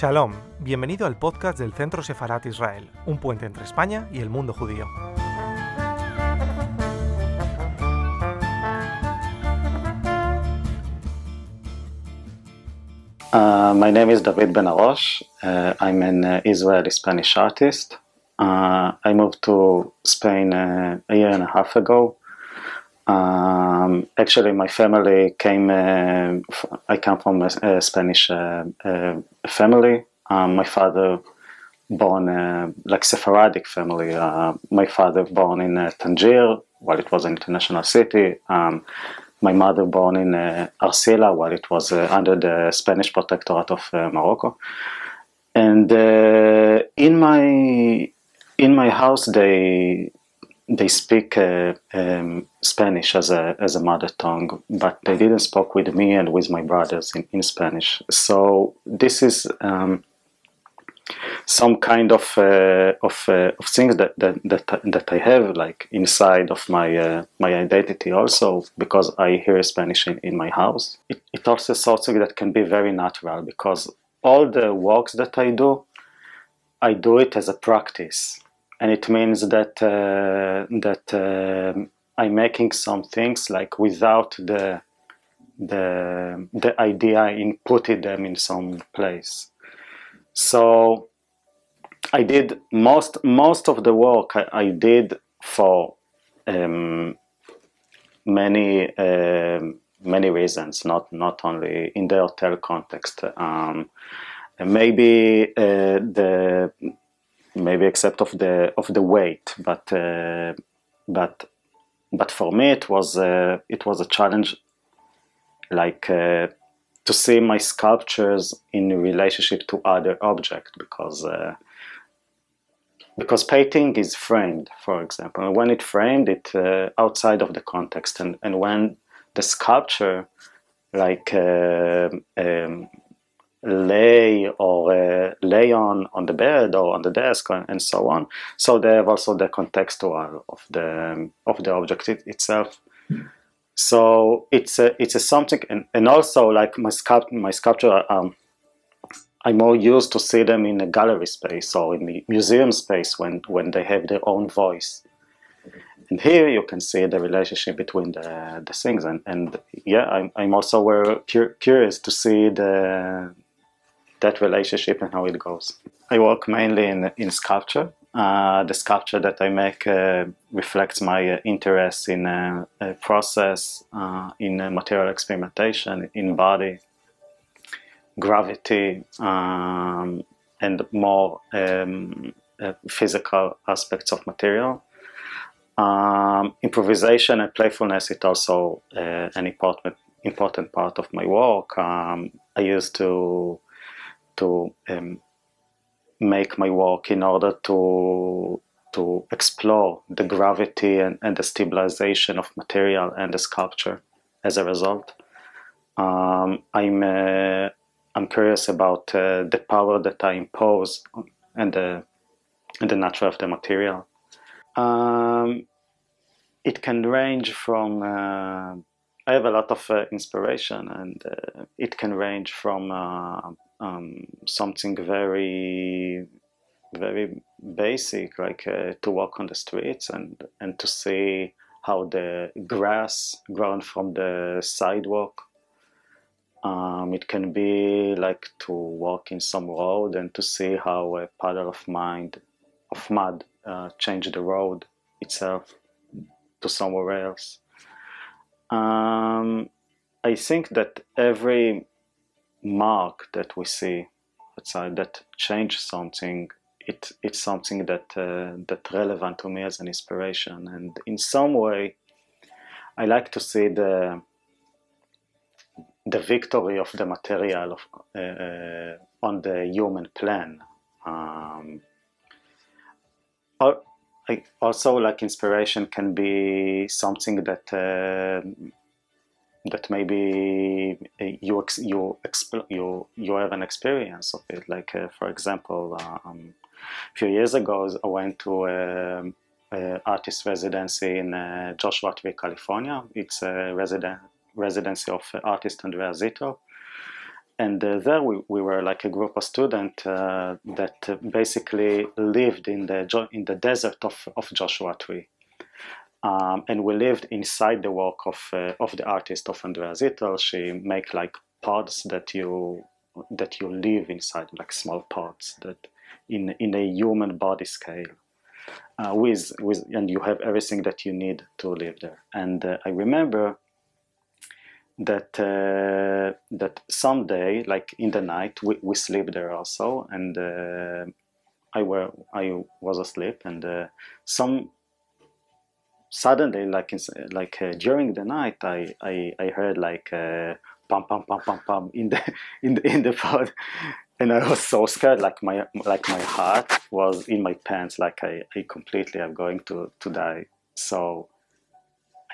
Shalom, bienvenido al podcast del Centro Sefarat Israel, un puente entre España y el mundo judío. Uh, my name is David Ben Arosh. Uh, I'm an uh, Israeli Spanish artist. I moved to Spain a year and a half ago. Um, actually, my family came. Uh, f- I come from a, a Spanish uh, uh, family. Um, my father born uh, like Sephardic family. Uh, my father born in uh, Tangier, while it was an international city. Um, my mother born in Arcila, while it was under the Spanish protectorate of Morocco. And in my in my house, they they speak uh, um, Spanish as a as a mother tongue, but they didn't speak with me and with my brothers in, in Spanish. So this is um, some kind of uh, of, uh, of things that, that that that I have like inside of my uh, my identity also because I hear Spanish in, in my house. It, it also something that can be very natural because all the works that I do, I do it as a practice, and it means that uh, that um I'm making some things like without the the the idea in putting them in some place. So I did most most of the work I, I did for um, many um, many reasons, not not only in the hotel context. Um, maybe uh, the maybe except of the of the weight, but uh, but but for me it was uh, it was a challenge, like uh, to see my sculptures in relationship to other objects because. Uh, because painting is framed, for example, when it framed, it uh, outside of the context, and, and when the sculpture, like uh, um, lay or uh, lay on on the bed or on the desk and, and so on, so they have also the contextual of the of the object it, itself. So it's a it's a something, and, and also like my sculpt my sculpture. Um, I'm more used to see them in a gallery space or in the museum space when, when they have their own voice. And here you can see the relationship between the, the things. And, and yeah, I'm, I'm also cur- curious to see the, that relationship and how it goes. I work mainly in, in sculpture. Uh, the sculpture that I make uh, reflects my uh, interest in uh, uh, process, uh, in uh, material experimentation, in body, gravity um, and more um, physical aspects of material. Um, improvisation and playfulness is also an important important part of my work. Um, I used to to um, make my work in order to to explore the gravity and, and the stabilization of material and the sculpture as a result. Um, I'm uh, I'm curious about uh, the power that I impose and the and the nature of the material. Um, it can range from. I have a lot of uh, inspiration, and uh, it can range from uh, um, something very, very basic, like uh, to walk on the streets and and to see how the grass grown from the sidewalk um, it can be like to walk in some road and to see how a puddle of mind of mud uh, changed the road itself to somewhere else. Um, I think that every mark that we see outside that changes something, it it's something that uh, that relevant to me as an inspiration, and in some way, I like to see the the victory of the material of, uh, on the human plan. Um, also, like inspiration can be something that uh, that maybe you ex- you exp- you you have an experience of it. Like uh, for example, um, a few years ago, I went to a, a artist residency in uh, Joshua Tree, California. It's a residency of artist Andrea Zittel. And uh, there we, we were like a group of students uh, that basically lived in the in the desert of, of Joshua Tree. Um, and we lived inside the work of uh, of the artist of Andrea Zittel. She make like pods that you that you live inside, like small pods that in in a human body scale. Uh, with with and you have everything that you need to live there. And uh, I remember that uh, that someday, like in the night, we, we sleep there also, and uh, I were I was asleep, and uh, some suddenly, like like uh, during the night, I I, I heard like uh, pam pam pam pam pam in the in the in the pod, and I was so scared, like my like my heart was in my pants, like I, I completely am going to to die. So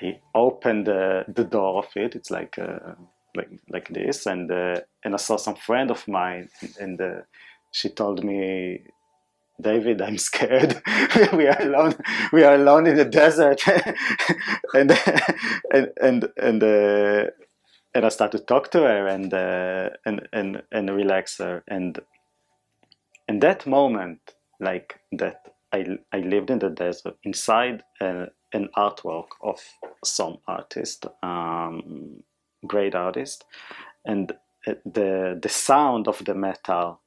I opened the, the door of it. It's like uh, like like this, and uh, and I saw some friend of mine, and uh, she told me, David, I'm scared. we are alone. We are alone in the desert, and and and and. Uh, and I started to talk to her and uh, and and and relax her and in that moment like that I, I lived in the desert inside a, an artwork of some artist, um, great artist, and the the sound of the metal,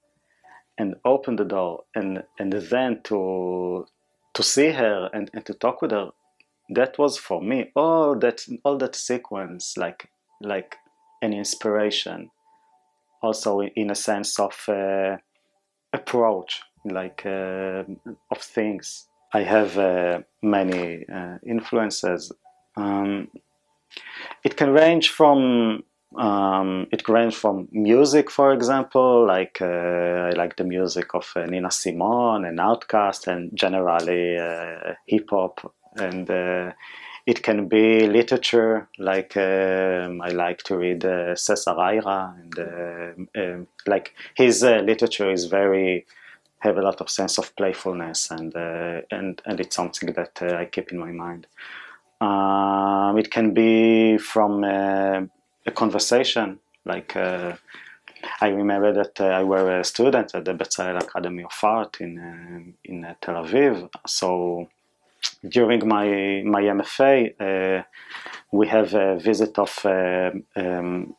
and open the door, and and then to to see her and, and to talk with her, that was for me all that all that sequence like like an inspiration, also in a sense of uh, approach like uh, of things. I have uh, many uh, influences. Um, it can range from um, it range from music, for example, like uh, I like the music of uh, Nina Simone and Outkast, and generally uh, hip hop. And it can be literature, like um, I like to read Cesar Aira, and um, like his literature is very have a lot of sense of playfulness, and uh, and and it's something that uh, I keep in my mind. Um, it can be from uh, a conversation, like uh, I remember that uh, I were a student at the Bezalel Academy of Art in uh, in Tel Aviv. So during my my MFA, we have a visit of um,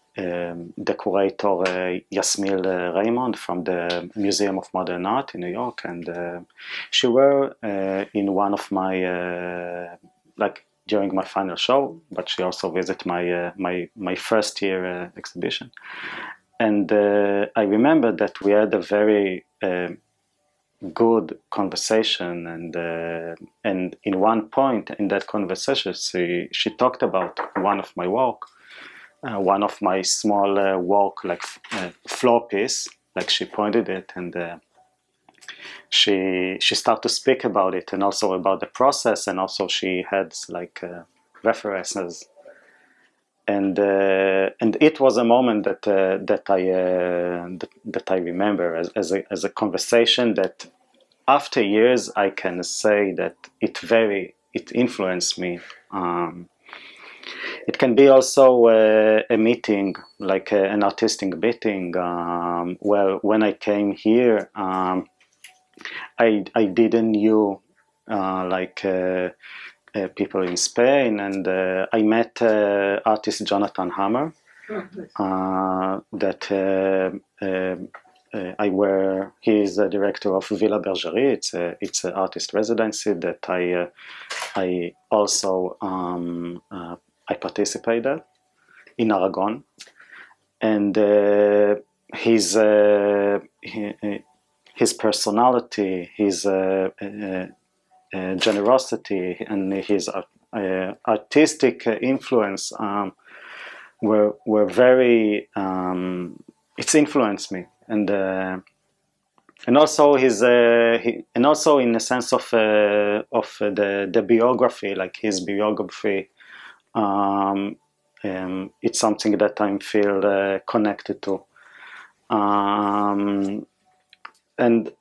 decorator uh, Yasmil uh, Raymond from the Museum of Modern Art in New York, and uh, she were uh, in one of my uh, like during my final show, but she also visited my uh, my my first year exhibition, and I remember that we had a very good conversation and uh, and in one point in that conversation she she talked about one of my work uh, one of my small uh, work like uh, floor piece like she pointed it and uh, she she started to speak about it and also about the process and also she had like uh, references. And uh, and it was a moment that that I that, that, I remember as, as a, as a conversation that after years I can say that it very it influenced me um, it can be also uh, a meeting, like uh, an artistic meeting. Um, well, when I came here, um, I I didn't knew uh, like uh, uh, people in Spain, and uh, I met artist Jonathan Hammer. that I were he is the director of Villa Bergerie. It's a it's an artist residency that I I also um, I participated in Aragon, and uh, his uh, his personality, his uh, uh, uh, generosity, and his artistic influence um, were were very. Um, it's influenced me, and and also his uh, he, and also in the sense of uh, of the the biography like his biography um, it's something that I feel uh, connected to. Um, and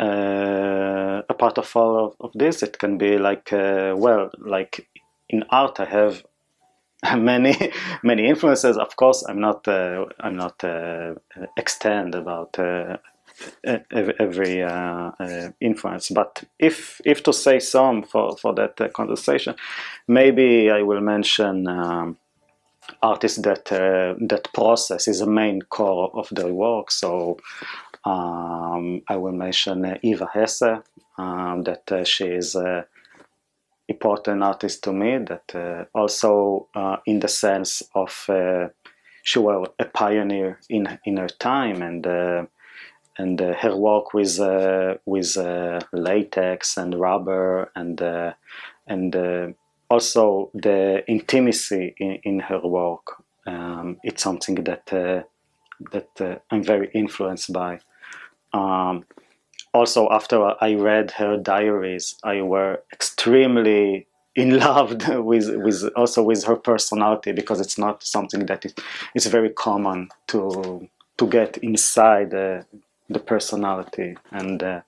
uh, a part of all of, of, this, it can be like, uh, well, like in art, I have many many influences. Of course, I'm not uh, I'm not uh, extend about uh, every uh, uh, influence. But if if to say some for for that uh, conversation, maybe I will mention. Um, artists that that process is a main core of their work. So um, I will mention Eva Hesse, um, that she is important artist to me that uh, also uh, in the sense of uh, she was a pioneer in in her time and uh, and uh, her work with uh, with latex and rubber and and also the intimacy in, in her work. Um, it's something that that I'm very influenced by. Um, also after I read her diaries, I were extremely in love with with also with her personality because it's not something that is it's very common to to get inside uh, the personality and uh,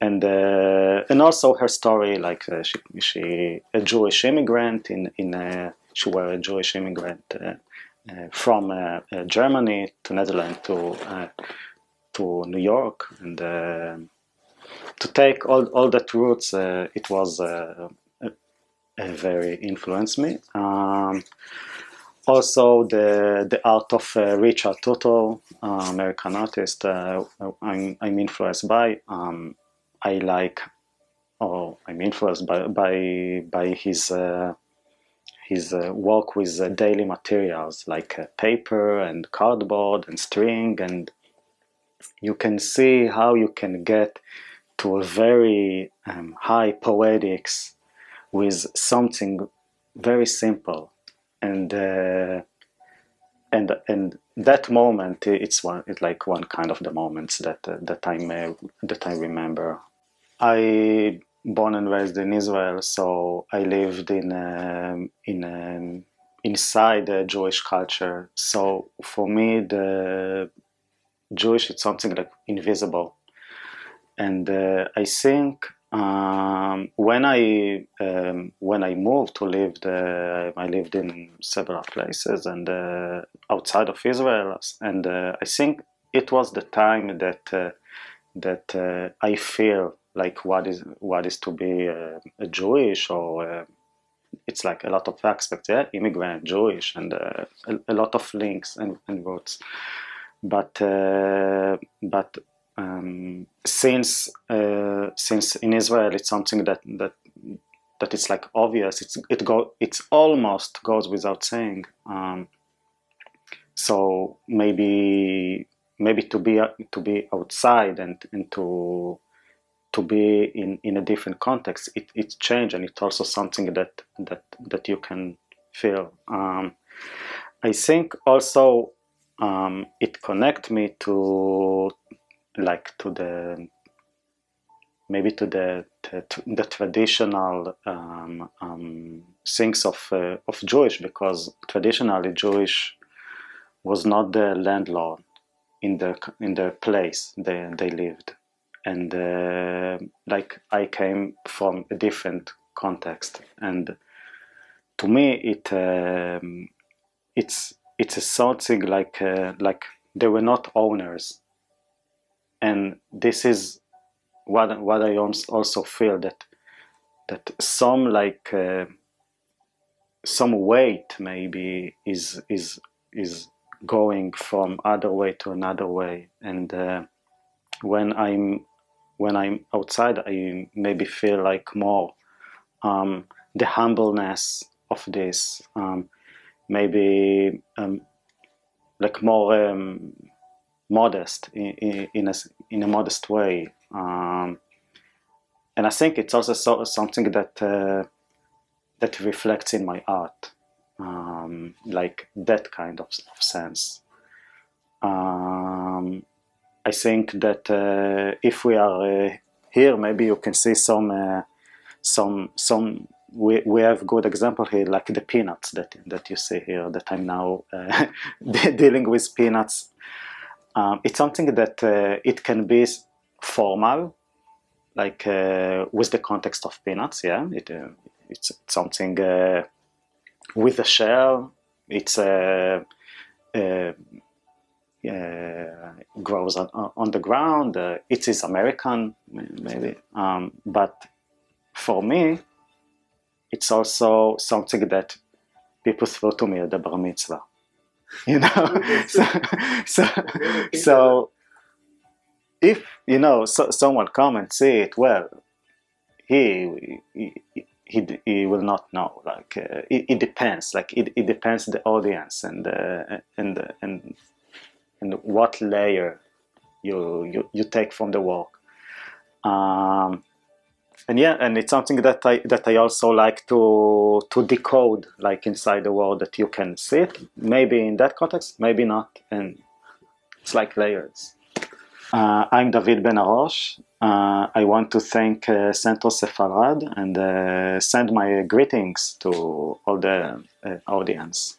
and uh, and also her story like uh, she she a Jewish immigrant in in a, she were a Jewish immigrant uh, uh, from Germany to Netherlands to to New York and uh, to take all, all that roots uh, it was uh, very influenced me. Um, also, the the art of uh, Richard Tuttle, uh, American artist, uh, I'm, I'm influenced by. Um, I like, or I'm influenced by by by his his work with daily materials like paper and cardboard and string and you can see how you can get to a very um, high poetics with something very simple and uh, and and that moment it's one it's like one kind of the moments that uh, that I may, that I remember I born and raised in Israel so I lived in um, in um, inside the Jewish culture so for me the Jewish it's something like invisible. And uh, I think um, when I um, when I moved to live, the, I lived in several places and uh, outside of Israel, and uh, I think it was the time that uh, that uh, I feel like what is what is to be uh, a Jewish or it's like a lot of aspects, yeah, immigrant, Jewish, and a, a, lot of links and, and roots. But uh, but um, since uh, since in Israel it's something that that that it's like obvious. It's it go it's almost goes without saying. Um, so maybe maybe to be to be outside and and to to be in, in a different context it, it's change and it's also something that that that you can feel. Um, I think also um, it connect me to like to the maybe to the the traditional um, um, things of uh, of Jewish because traditionally Jewish was not the landlord in the in the place they they lived. And uh, like I came from a different context. And to me it um, it's it's a something like uh, like they were not owners and this is what what I also feel that that some like uh, some weight maybe is is is going from other way to another way. And uh, when I'm when I'm outside I maybe feel like more um, the humbleness of this um, maybe um, like more um, modest in, in, a, in a modest way. Um, and I think it's also so, something that uh, that reflects in my art, um, like that kind of, of sense. Um, I think that uh, if we are uh, here, maybe you can see some uh, some some we, we have good example here, like the peanuts that that you see here. That I'm now uh, dealing with peanuts. Um, it's something that uh, it can be formal, like uh, with the context of peanuts. Yeah, it, uh, it's something uh, with a shell. It's a, a, a grows on, on, the ground. Uh, it is American, maybe, um, but for me, it's also something that people throw to me at the bar mitzvah. You know, so, so, so if you know so, someone come and see it, well, he, he he, he will not know. Like uh, it, it, depends. Like it, it depends the audience and uh, and and and what layer you you, you take from the work. Um, and yeah, and it's something that I that I also like to to decode, like inside the world that you can see it. Maybe in that context, maybe not, and it's like layers. Uh, I'm David Ben Arosh. Uh, I want to thank uh, Centro Sefarad and uh, send my greetings to all the uh, audience.